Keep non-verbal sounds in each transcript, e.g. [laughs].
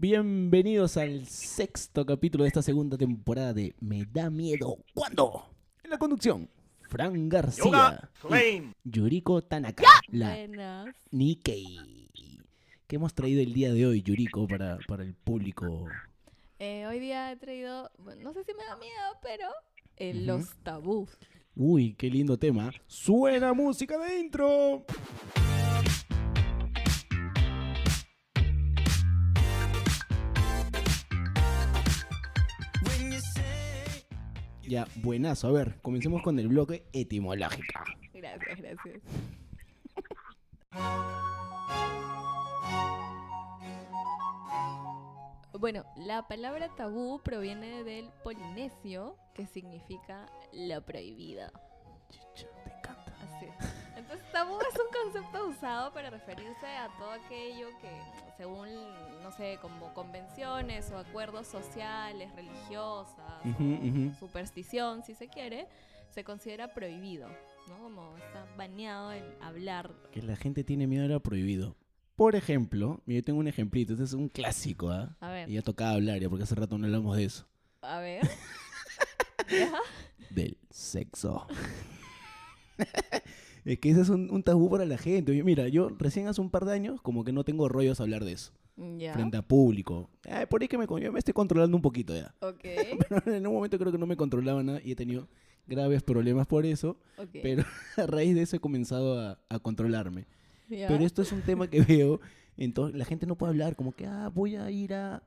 Bienvenidos al sexto capítulo de esta segunda temporada de Me da miedo. ¿Cuándo? En la conducción, Fran García. Y Yuriko Tanaka. La Buenas. Nikkei. ¿Qué hemos traído el día de hoy, Yuriko, para, para el público? Eh, hoy día he traído, bueno, no sé si me da miedo, pero eh, Ujú. los tabús. Uy, qué lindo tema. ¡Suena música de intro! Ya, buenazo. A ver, comencemos con el bloque etimológica. Gracias, gracias. Bueno, la palabra tabú proviene del polinesio, que significa lo prohibido. Chicha, te encanta. Así es. Entonces, tabú es un concepto usado para referirse a todo aquello que, según, no sé, como convenciones o acuerdos sociales, religiosas, superstición, si se quiere, se considera prohibido, ¿no? Como está baneado el hablar. Que la gente tiene miedo a lo prohibido. Por ejemplo, yo tengo un ejemplito. Este es un clásico, ¿ah? A ver, Y ya tocaba hablar, ya porque hace rato no hablamos de eso. a ver. [laughs] ¿Ya? Del sexo. [laughs] es que ese es un, un tabú para la gente. Oye, Mira, yo recién hace un par de años como que no tengo rollos a hablar de eso. Ya. Frente a público. Ay, por ahí que me, yo me estoy controlando un poquito ya. Ok, [laughs] Pero en un momento creo que no me controlaba nada y he tenido graves problemas por eso. ok. Pero [laughs] a raíz de eso he comenzado a, a controlarme. ¿Ya? Pero esto es un tema que [laughs] veo. Entonces la gente no puede hablar como que, ah, voy a ir a... A-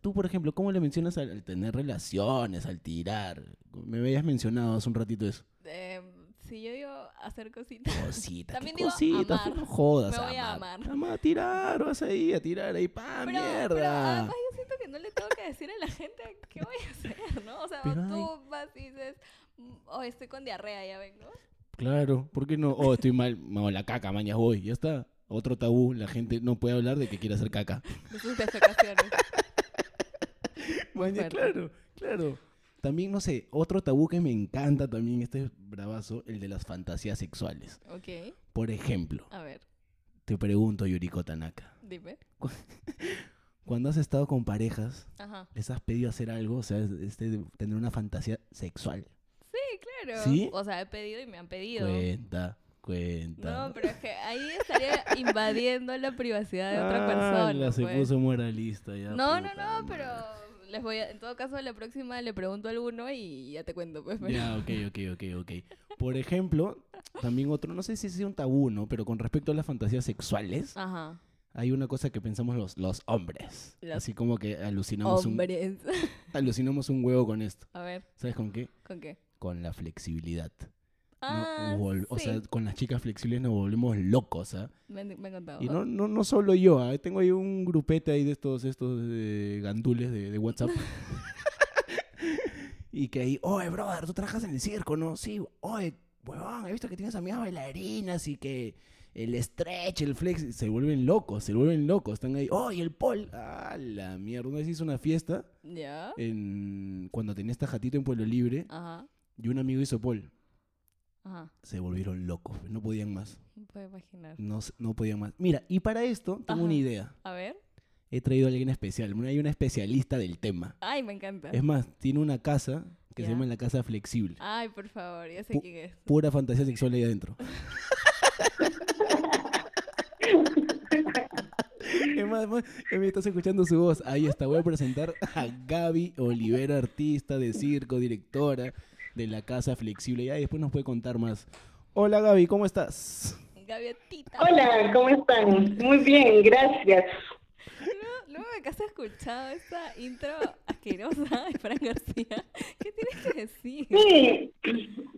Tú, por ejemplo, ¿cómo le mencionas al, al tener relaciones, al tirar? Me habías mencionado hace un ratito eso. Em, si yo digo hacer cositas. [laughs] Cositas, También ¿qué digo cositas? amar. No jodas. Me voy a amar. Amar, a tirar, vas ahí a tirar ahí, ¡pa, Pero, pero mierda! además yo siento que no le tengo que decir a la gente qué voy a [laughs] hacer, ¿no? O sea, Pero tú vas y dices, "Mm, oh, estoy con diarrea, ya vengo. Claro, ¿por qué no? Oh, estoy mal, no, la caca, mañana voy, ya está. Otro tabú, la gente no puede hablar de que quiere hacer caca. De sus defecaciones. [laughs] Maña, claro, claro. También, no sé, otro tabú que me encanta también, este es bravazo, el de las fantasías sexuales. Ok, Por ejemplo, a ver, te pregunto, Yuriko Tanaka, dime. [laughs] cuando has estado con parejas, Ajá. ¿les has pedido hacer algo? O sea, este, tener una fantasía sexual. Sí, claro. ¿Sí? O sea, he pedido y me han pedido. Cuenta, cuenta. No, pero es que ahí estaría invadiendo la privacidad de otra Ah, persona. la se pues. puso moralista ya. No, no, no, pero. Les voy a, en todo caso la próxima le pregunto a alguno y ya te cuento, pues. pero- Ya, ok, ok, ok, ok. Por ejemplo, también otro, no sé si es un tabú, ¿no? Pero con respecto a las fantasías sexuales, Ajá. hay una cosa que pensamos los, los hombres. Los Así como que alucinamos un, [laughs] alucinamos un huevo con esto. A ver, ¿Sabes con qué? ¿con qué? Con la flexibilidad. ¿No? Ah, O sea, con las chicas flexibles nos volvemos locos, ¿ah? me, han- me han contado. Y no, no, no solo yo, ¿ah? tengo ahí un grupete ahí de estos, estos eh, gandules de, de WhatsApp. [laughs] y que ahí, oye, brother, tú trabajas en el circo, ¿no? Sí, oye, huevón, he visto que tienes amigas bailarinas y que el stretch, el flex, se vuelven locos, se vuelven locos. Están ahí, oye, el pol, ah, la mierda. Una vez hice una fiesta ¿Ya? en, cuando tenía esta jatito en Pueblo Libre Ajá, y un amigo hizo pol. Ajá. Se volvieron locos, no podían más. No puedo imaginar. No, podían más. Mira, y para esto tengo una idea. A ver. He traído a alguien especial. Hay una especialista del tema. Ay, me encanta. Es más, tiene una casa que se llama la casa flexible. Ay, por favor, ya sé Pu- quién es. Pura fantasía sexual ahí adentro. Es más, es más, me estás escuchando su voz. Ahí está. Voy a presentar a Gaby Olivera, artista de circo, directora de la Casa Flexible. Ya después nos puede contar más. Hola Gaby, ¿cómo estás? Gaviotita. Hola, ¿cómo están? Muy bien, gracias. Luego, luego de que has escuchado esta intro asquerosa de Fran García, ¿qué tienes que decir? Sí,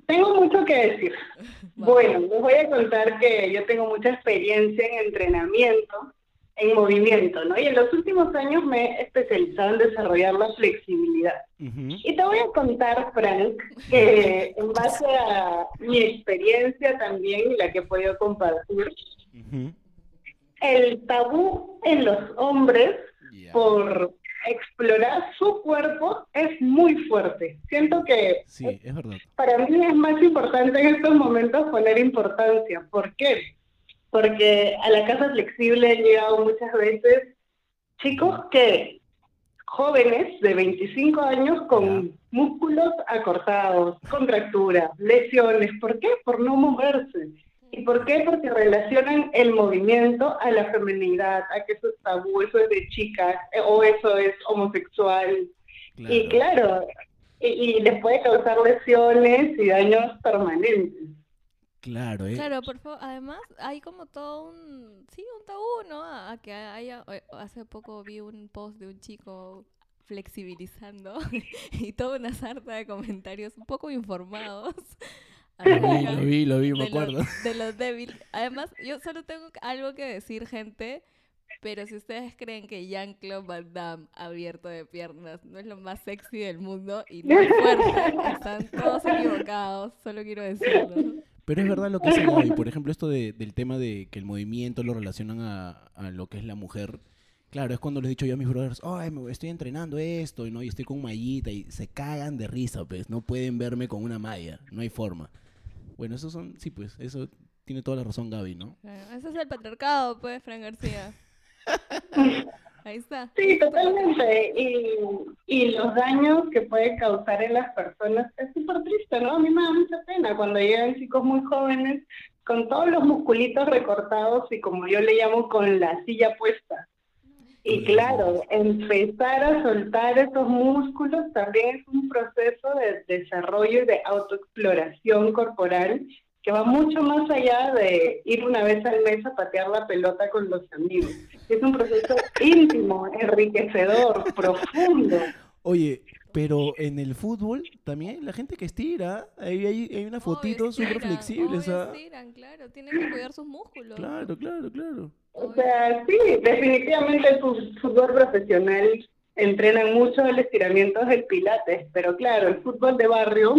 tengo mucho que decir. [laughs] Bueno, les voy a contar que yo tengo mucha experiencia en entrenamiento, en movimiento, ¿no? Y en los últimos años me he especializado en desarrollar la flexibilidad. Ujú. Y te voy a contar, Frank, que en base a mi experiencia también la que he podido compartir, Ujú. el tabú en los hombres Ya. por explorar su cuerpo es muy fuerte. Siento que Sí, es verdad. para mí es más importante en estos momentos poner importancia. ¿Por qué? Porque a la casa flexible he llegado muchas veces chicos que jóvenes de 25 años con músculos acortados, contracturas, lesiones. ¿Por qué? Por no moverse. ¿Y por qué? Porque relacionan el movimiento a la feminidad, a que eso es tabú, eso es de chicas, eh, o eso es homosexual. Y claro, y, y les puede causar lesiones y daños permanentes. Claro, ¿eh? Claro, por favor. Además, hay como todo un, sí, un tabú, ¿no? A, que haya, eh, hace poco vi un post de un chico flexibilizando [laughs] y toda una sarta de comentarios un poco informados. [laughs] Lo vi, lo vi, me acuerdo. [laughs] de los débiles. Además, yo solo tengo algo que decir, gente. Pero si ustedes creen que Jean-Claude Van Damme abierto de piernas no es lo más sexy del mundo y no es fuerte, están todos equivocados, solo quiero decirlo. Pero es verdad lo que dice Gaby. Por ejemplo, esto de, del tema de que el movimiento lo relacionan a, a, lo que es la mujer. Claro, es cuando les he dicho yo a mis brothers, ay, me estoy entrenando esto, ¿no? y estoy con mallita, y se cagan de risa, pues. No pueden verme con una malla, no hay forma. Bueno, eso son, sí, pues, eso tiene toda la razón Gaby, ¿no? ese es el patriarcado, pues, Fran García. [laughs] Ahí está. Sí, totalmente. Y, y los daños que puede causar en las personas es súper triste, ¿no? A mí me da mucha pena cuando llegan chicos muy jóvenes con todos los musculitos recortados y como yo le llamo con la silla puesta. Y claro, empezar a soltar esos músculos también es un proceso de desarrollo y de autoexploración corporal que va mucho más allá de ir una vez al mes a patear la pelota con los amigos. Es un proceso [laughs] íntimo, enriquecedor, profundo. Oye, pero en el fútbol también la gente que estira, hay, hay, una fotito súper flexible. estiran, claro, tienen que cuidar sus músculos. Claro, claro, claro. O sea, sí, definitivamente el fútbol profesional entrenan mucho el estiramiento del pilates, pero claro, el fútbol de barrio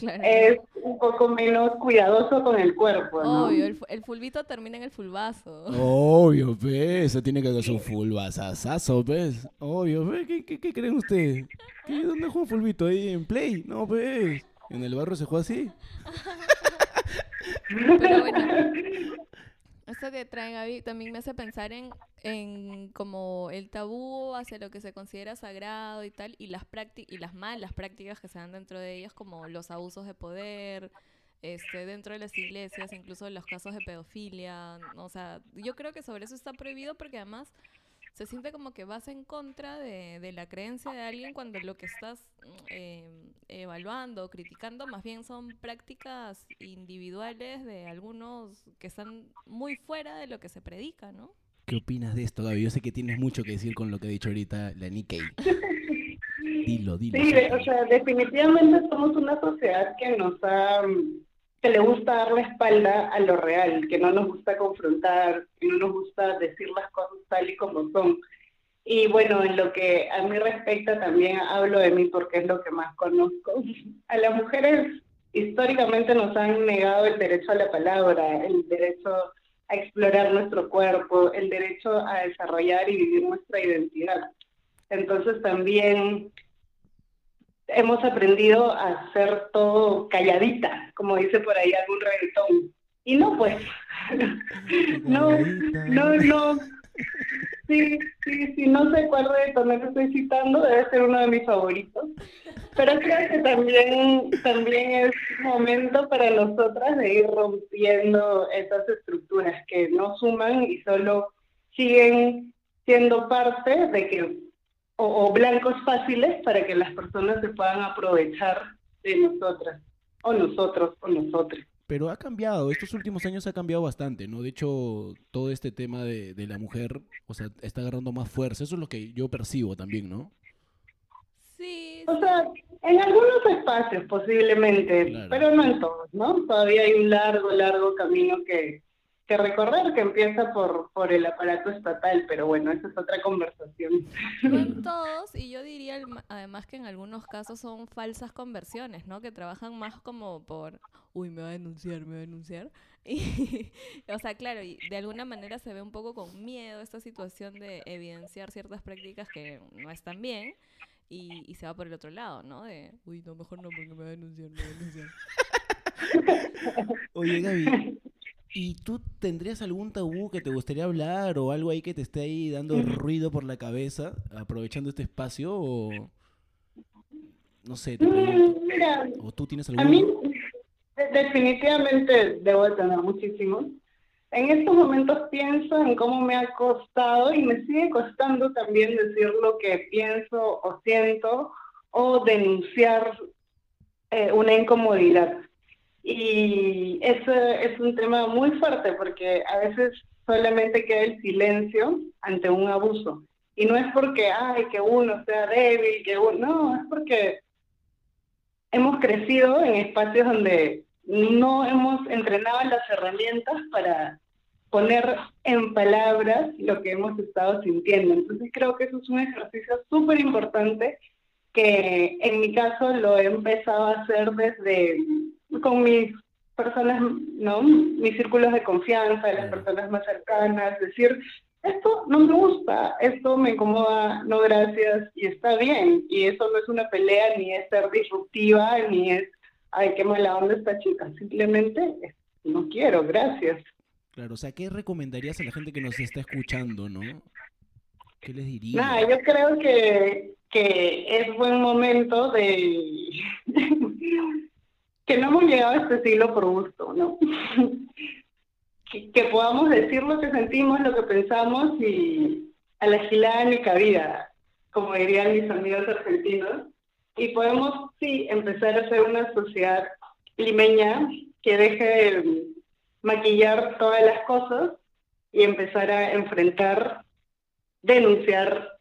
es un poco menos cuidadoso con el cuerpo, ¿no? Obvio, el, el fulbito termina en el fulbazo. Obvio, pues, eso tiene que ser un fulbazazazo, pues. Obvio, pues, ¿qué, qué, qué creen ustedes? ¿Dónde juega fulbito? ¿Ahí en Play? No, pues, en el barrio se juega así. [laughs] Pero bueno, esto que trae Gaby también me hace pensar en, en como el tabú hacia lo que se considera sagrado y tal, y las, y las malas prácticas que se dan dentro de ellas, como los abusos de poder, este, dentro de las iglesias, incluso los casos de pedofilia. O sea, yo creo que sobre eso está prohibido porque además se siente como que vas en contra de, de la creencia de alguien cuando lo que estás eh, evaluando, criticando, más bien son prácticas individuales de algunos que están muy fuera de lo que se predica, ¿no? ¿Qué opinas de esto, Gaby? Yo sé que tienes mucho que decir con lo que ha dicho ahorita la Nikkei. [laughs] Dilo, dilo. Sí, o sea, definitivamente somos una sociedad que nos ha que le gusta dar la espalda a lo real, que no nos gusta confrontar, que no nos gusta decir las cosas tal y como son. Y bueno, en lo que a mí respecta también hablo de mí porque es lo que más conozco. [laughs] A las mujeres históricamente nos han negado el derecho a la palabra, el derecho a explorar nuestro cuerpo, el derecho a desarrollar y vivir nuestra identidad. Entonces también hemos aprendido a hacer todo calladita, como dice por ahí algún reggaetón. Y no, pues, [laughs] no, no, no. Sí, sí, sí, no sé cuál reggaetón estoy citando, debe ser uno de mis favoritos. Pero creo que también, también es momento para nosotras de ir rompiendo esas estructuras que no suman y solo siguen siendo parte de que o, blancos fáciles para que las personas se puedan aprovechar de nosotras, o nosotros, o nosotros. Pero ha cambiado, estos últimos años ha cambiado bastante, ¿no? De hecho, todo este tema de, de la mujer, o sea, está agarrando más fuerza. Eso es lo que yo percibo también, ¿no? Sí. O sea, en algunos espacios posiblemente, pero no en todos, ¿no? Todavía hay un largo, largo camino que, que recorrer que empieza por, por el aparato estatal, pero bueno, esa es otra conversación. No en [laughs] todos, y yo diría además que en algunos casos son falsas conversiones, ¿no? Que trabajan más como por, uy, me va a denunciar, me va a denunciar. [laughs] Y, o sea, claro, y de alguna manera se ve un poco con miedo esta situación de evidenciar ciertas prácticas que no están bien. Y, y se va por el otro lado, ¿no? De, uy, no, mejor no, porque me va a denunciar, me va a denunciar. [laughs] Oye, Gaby, ¿Y tú tendrías algún tabú que te gustaría hablar o algo ahí que te esté ahí dando ruido por la cabeza, aprovechando este espacio? O no sé, te Mm, pregunto. Mira, ¿O tú tienes a algún mí de- definitivamente debo de tener muchísimos. En estos momentos pienso en cómo me ha costado y me sigue costando también decir lo que pienso o siento o denunciar eh, una incomodidad. Y eso es un tema muy fuerte porque a veces solamente queda el silencio ante un abuso. Y no es porque, ay, que uno sea débil, que uno, no, es porque hemos crecido en espacios donde no hemos entrenado las herramientas para poner en palabras lo que hemos estado sintiendo. Entonces creo que eso es un ejercicio súper importante que en mi caso lo he empezado a hacer desde con mis personas, ¿no? Mis círculos de confianza, las personas más cercanas, decir, esto no me gusta, esto me incomoda, no gracias, y está bien. Y eso no es una pelea, ni es ser disruptiva, ni es, ay, qué mala onda esta chica. Simplemente, no quiero, gracias. Claro, o sea, ¿qué recomendarías a la gente que nos está escuchando, no? ¿Qué les dirías? Nada, yo creo que, que es buen momento de que no hemos llegado a este siglo por gusto, ¿no? que, podamos decir lo que sentimos, lo que pensamos y a la gilada ni cabida, como dirían mis amigos argentinos. Y podemos, sí, empezar a ser una sociedad limeña que deje de maquillar todas las cosas y empezar a enfrentar denunciar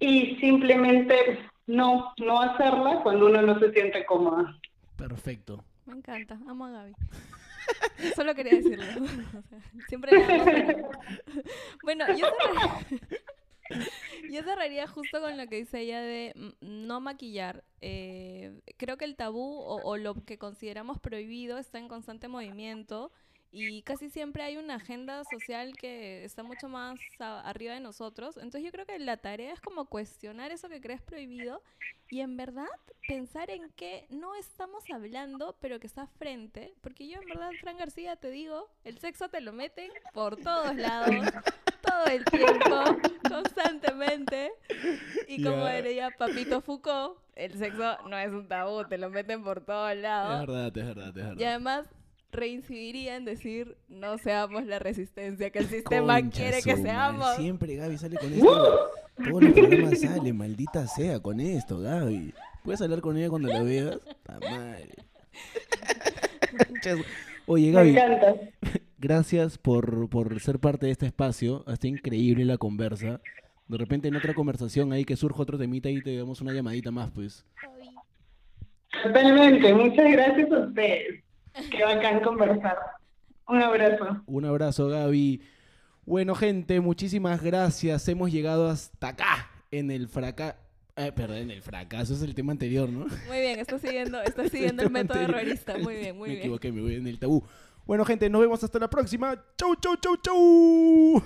y simplemente no, no hacerla cuando uno no se siente cómoda. Perfecto. Me encanta, amo a Gaby. [laughs] Solo quería decirlo. [laughs] Siempre [laughs] Bueno, yo cerraría, yo cerraría justo con lo que dice ella de no maquillar. Eh, creo que el tabú o, o lo que consideramos prohibido está en constante movimiento y casi siempre hay una agenda social que está mucho más arriba de nosotros. Entonces yo creo que la tarea es como cuestionar eso que crees prohibido y en verdad pensar en que no estamos hablando, pero que está frente. Porque yo en verdad, Fran García, te digo, el sexo te lo meten por todos lados, todo el tiempo, constantemente. Y como Ya. diría Papito Foucault, el sexo no es un tabú, te lo meten por todos Es lados. verdad, es verdad, es verdad. Y además reincidiría en decir, no seamos la resistencia que el sistema Concha quiere que seamos. Siempre Gaby sale con esto. Todos los programas sale, maldita sea, con esto, Gaby. ¿Puedes hablar con ella cuando la veas? ¡Ta madre! Oye, Me Gaby, encanta. [laughs] gracias por, por ser parte de este espacio. Está increíble la conversa. De repente en otra conversación ahí que surja otro temita y te damos una llamadita más, pues. Totalmente. Muchas gracias a ustedes. Qué bacán conversar. Un abrazo. Un abrazo, Gaby. Bueno, gente, muchísimas gracias. Hemos llegado hasta acá en el fracaso. perdón, en el fracaso es el tema anterior, ¿no? Muy bien, está siguiendo, [laughs] está siguiendo el método anterior. errorista. Muy bien, muy Me bien. equivoqué, me voy en el tabú. Bueno, gente, nos vemos hasta la próxima. Chau, chau, chau, chau.